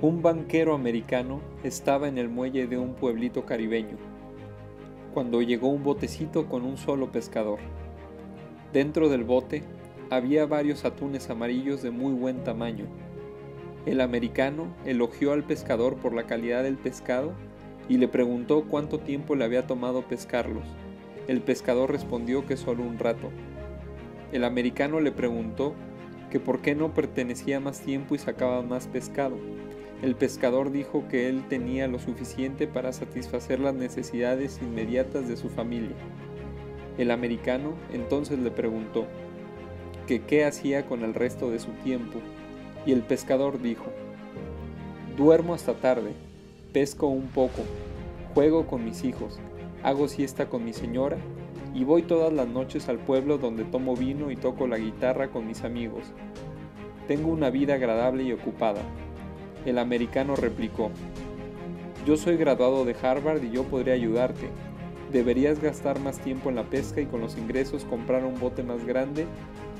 Un banquero americano estaba en el muelle de un pueblito caribeño, cuando llegó un botecito con un solo pescador. Dentro del bote había varios atunes amarillos de muy buen tamaño. El americano elogió al pescador por la calidad del pescado y le preguntó cuánto tiempo le había tomado pescarlos. El pescador respondió que solo un rato. El americano le preguntó que por qué no pertenecía más tiempo y sacaba más pescado. El pescador dijo que él tenía lo suficiente para satisfacer las necesidades inmediatas de su familia. El americano entonces le preguntó qué hacía con el resto de su tiempo, y el pescador dijo, duermo hasta tarde, pesco un poco, juego con mis hijos, hago siesta con mi señora y voy todas las noches al pueblo donde tomo vino y toco la guitarra con mis amigos. Tengo una vida agradable y ocupada. El americano replicó, Yo soy graduado de Harvard y yo podría ayudarte. Deberías gastar más tiempo en la pesca y con los ingresos comprar un bote más grande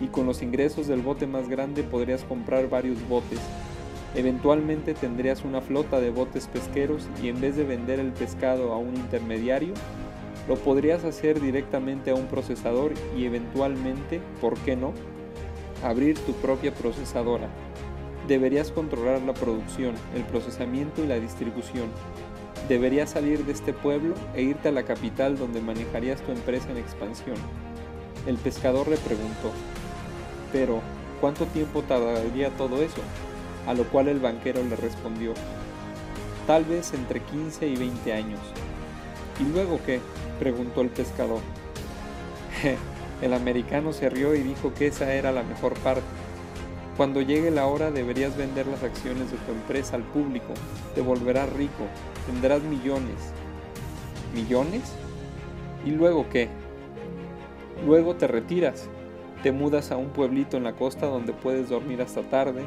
y con los ingresos del bote más grande podrías comprar varios botes. Eventualmente tendrías una flota de botes pesqueros y en vez de vender el pescado a un intermediario, lo podrías hacer directamente a un procesador y eventualmente, ¿por qué no?, abrir tu propia procesadora deberías controlar la producción, el procesamiento y la distribución. Deberías salir de este pueblo e irte a la capital donde manejarías tu empresa en expansión. El pescador le preguntó, pero ¿cuánto tiempo tardaría todo eso? A lo cual el banquero le respondió, tal vez entre 15 y 20 años. ¿Y luego qué? preguntó el pescador. el americano se rió y dijo que esa era la mejor parte cuando llegue la hora deberías vender las acciones de tu empresa al público, te volverás rico, tendrás millones. ¿Millones? ¿Y luego qué? Luego te retiras, te mudas a un pueblito en la costa donde puedes dormir hasta tarde,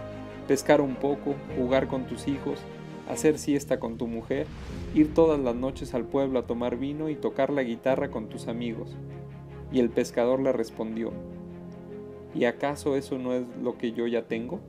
pescar un poco, jugar con tus hijos, hacer siesta con tu mujer, ir todas las noches al pueblo a tomar vino y tocar la guitarra con tus amigos. Y el pescador le respondió, ¿Y acaso eso no es lo que yo ya tengo?